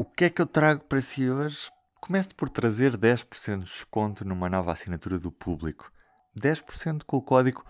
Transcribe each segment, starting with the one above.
O que é que eu trago para si hoje? Começo por trazer 10% de desconto numa nova assinatura do público. 10% com o código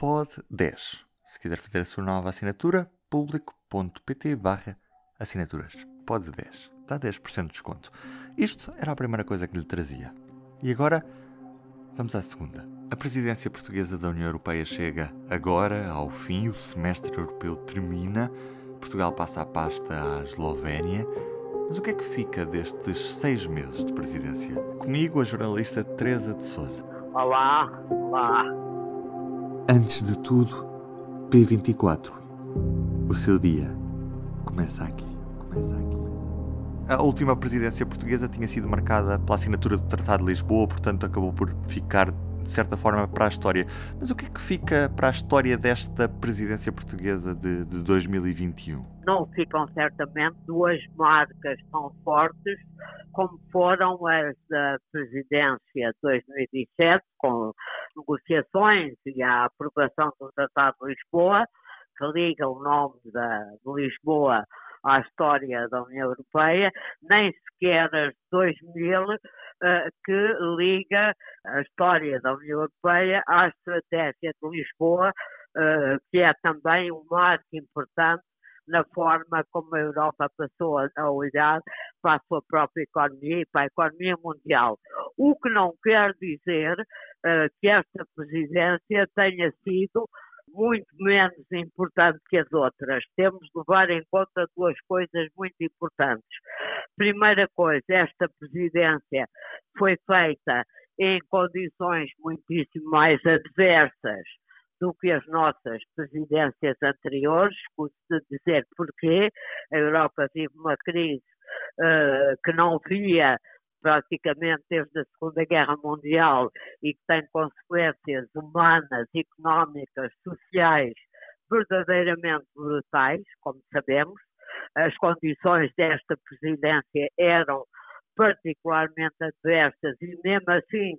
POD10. Se quiser fazer a sua nova assinatura, público.pt barra assinaturas. POD10. Dá 10% de desconto. Isto era a primeira coisa que lhe trazia. E agora, vamos à segunda. A presidência portuguesa da União Europeia chega agora ao fim, o semestre europeu termina, Portugal passa a pasta à Eslovénia mas o que é que fica destes seis meses de presidência? Comigo, a jornalista Teresa de Souza. Olá, olá. Antes de tudo, P24. O seu dia começa aqui. Começa aqui. A última presidência portuguesa tinha sido marcada pela assinatura do Tratado de Lisboa, portanto acabou por ficar de certa forma, para a história. Mas o que é que fica para a história desta presidência portuguesa de, de 2021? Não ficam certamente duas marcas tão fortes como foram as da presidência de 2007, com negociações e a aprovação do Tratado de Lisboa, que liga o nome da, de Lisboa à história da União Europeia, nem sequer as 2000 uh, que liga a história da União Europeia à estratégia de Lisboa, uh, que é também um marco importante na forma como a Europa passou a olhar para a sua própria economia e para a economia mundial. O que não quer dizer uh, que esta presidência tenha sido muito menos importante que as outras. Temos de levar em conta duas coisas muito importantes. Primeira coisa, esta presidência foi feita em condições muitíssimo mais adversas do que as nossas presidências anteriores, custo de dizer porquê. A Europa vive uma crise uh, que não via praticamente desde a Segunda Guerra Mundial e que tem consequências humanas, económicas, sociais verdadeiramente brutais, como sabemos. As condições desta presidência eram particularmente adversas e mesmo assim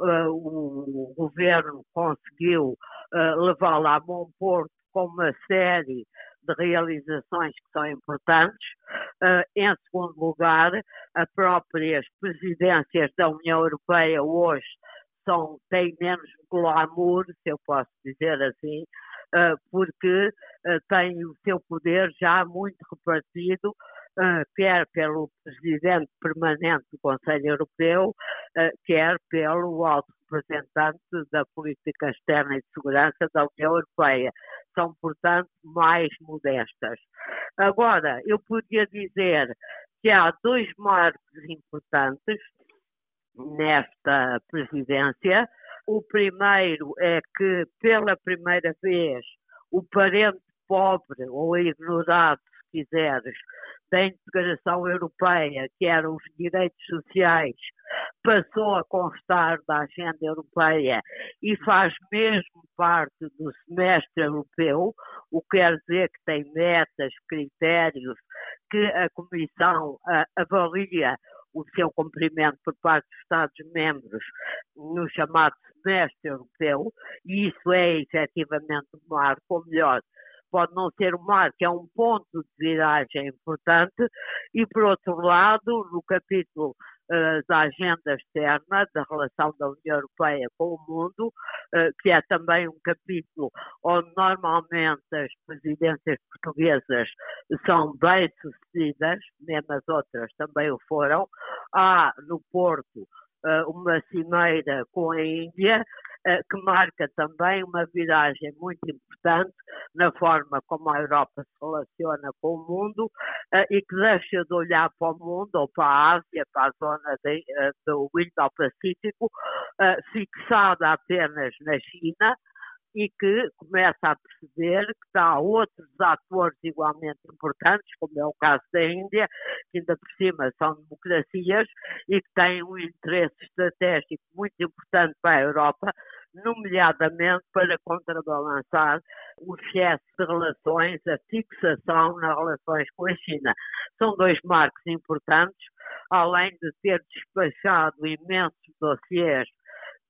uh, o governo conseguiu uh, levá-la a bom porto com uma série de realizações que são importantes. Uh, em segundo lugar, as próprias presidências da União Europeia hoje são, têm menos glamour, se eu posso dizer assim, uh, porque uh, têm o seu poder já muito repartido quer pelo presidente permanente do Conselho Europeu, uh, quer pelo alto representante da política externa e de segurança da União Europeia. São, portanto, mais modestas. Agora, eu podia dizer que há dois marcos importantes nesta presidência. O primeiro é que, pela primeira vez, o parente pobre ou ignorado, se quiseres, da integração europeia, que eram os direitos sociais, passou a constar da agenda europeia e faz mesmo parte do semestre europeu, o que quer dizer que tem metas, critérios que a Comissão uh, avalia o seu cumprimento por parte dos Estados-membros no chamado semestre europeu, e isso é efetivamente um marco, ou melhor, pode não ser um marco, é um ponto de viragem importante, e por outro lado, no capítulo uh, da agenda externa, da relação da União Europeia com o mundo, uh, que é também um capítulo onde normalmente as presidências portuguesas são bem sucedidas, mesmo as outras também o foram, há no Porto uma cimeira com a Índia, eh, que marca também uma viragem muito importante na forma como a Europa se relaciona com o mundo eh, e que deixa de olhar para o mundo ou para a Ásia, para a zona de, do Indo-Pacífico, fixada apenas na China, e que começa a perceber que há outros atores igualmente importantes, como é o caso da Índia, que ainda por cima são democracias e que têm um interesse estratégico muito importante para a Europa, nomeadamente para contrabalançar o excesso de relações, a fixação nas relações com a China. São dois marcos importantes, além de ter despachado imensos dossiês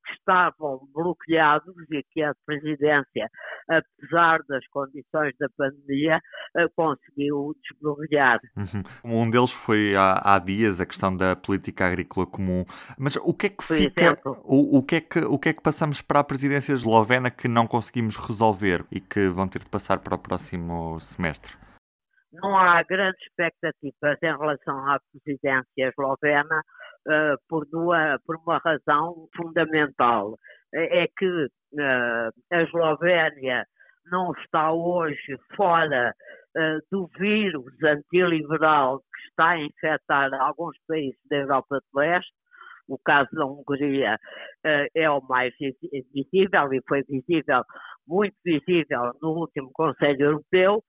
que estavam bloqueados e que a presidência, apesar das condições da pandemia, eh, conseguiu desbloquear. Uhum. Um deles foi há, há, dias a questão da política agrícola comum. Mas o que é que fica, o, o, que é que, o que é que passamos para a presidência eslovena que não conseguimos resolver e que vão ter de passar para o próximo semestre? Não há grandes expectativas em relação à presidência eslovena uh, por, duas, por uma razão fundamental. É que uh, a Eslovénia não está hoje fora uh, do vírus antiliberal que está a infectar alguns países da Europa do Leste. O caso da Hungria é o mais visível e foi visível, muito visível no último Conselho Europeu,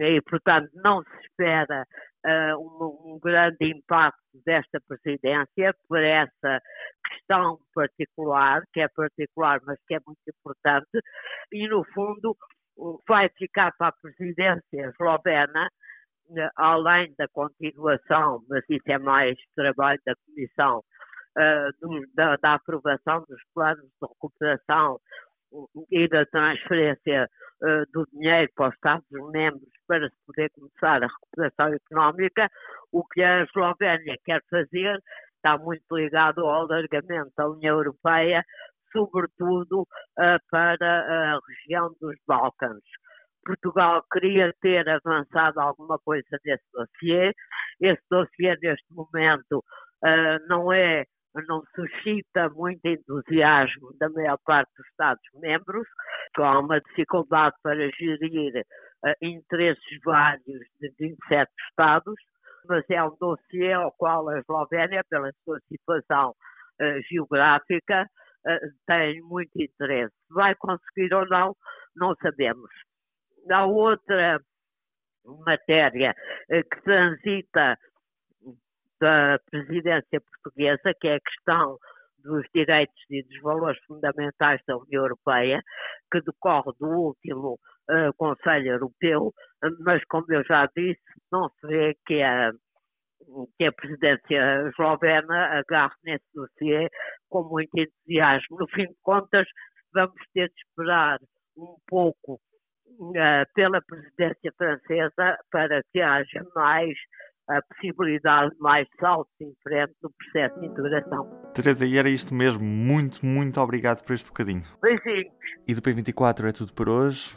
e, portanto, não se espera uh, um, um, grande impacto desta presidência por essa questão particular, que é particular, mas que é muito importante, e, no fundo, vai ficar para a presidência eslovena, uh, além da continuação, mas isso é mais trabalho da Comissão, uh, do, da, da aprovação dos planos de recuperação e da transferência uh, do dinheiro para os Estados-membros para se poder começar a recuperação económica, o que a Eslovénia quer fazer está muito ligado ao alargamento da União Europeia, sobretudo uh, para a região dos Balcãs. Portugal queria ter avançado alguma coisa nesse dossiê. Esse dossiê, neste momento, uh, não é não suscita muito entusiasmo da maior parte dos Estados-membros, há uma dificuldade para gerir interesses vários de 27 Estados, mas é um dossiê ao qual a Eslovénia, pela sua situação uh, geográfica, uh, tem muito interesse. Vai conseguir ou não, não sabemos. Há outra matéria que transita da presidência portuguesa, que é a questão dos direitos e dos valores fundamentais da União Europeia, que decorre do último uh, Conselho Europeu, mas como eu já disse, não se vê que a, que a presidência eslovena agarre nesse dossiê com muito entusiasmo. No fim de contas, vamos ter de esperar um pouco uh, pela presidência francesa para que haja mais a possibilidade de mais saltos em frente no processo de integração. Teresa, e era isto mesmo. Muito, muito obrigado por este bocadinho. Beijinhos. E do P24 é tudo por hoje.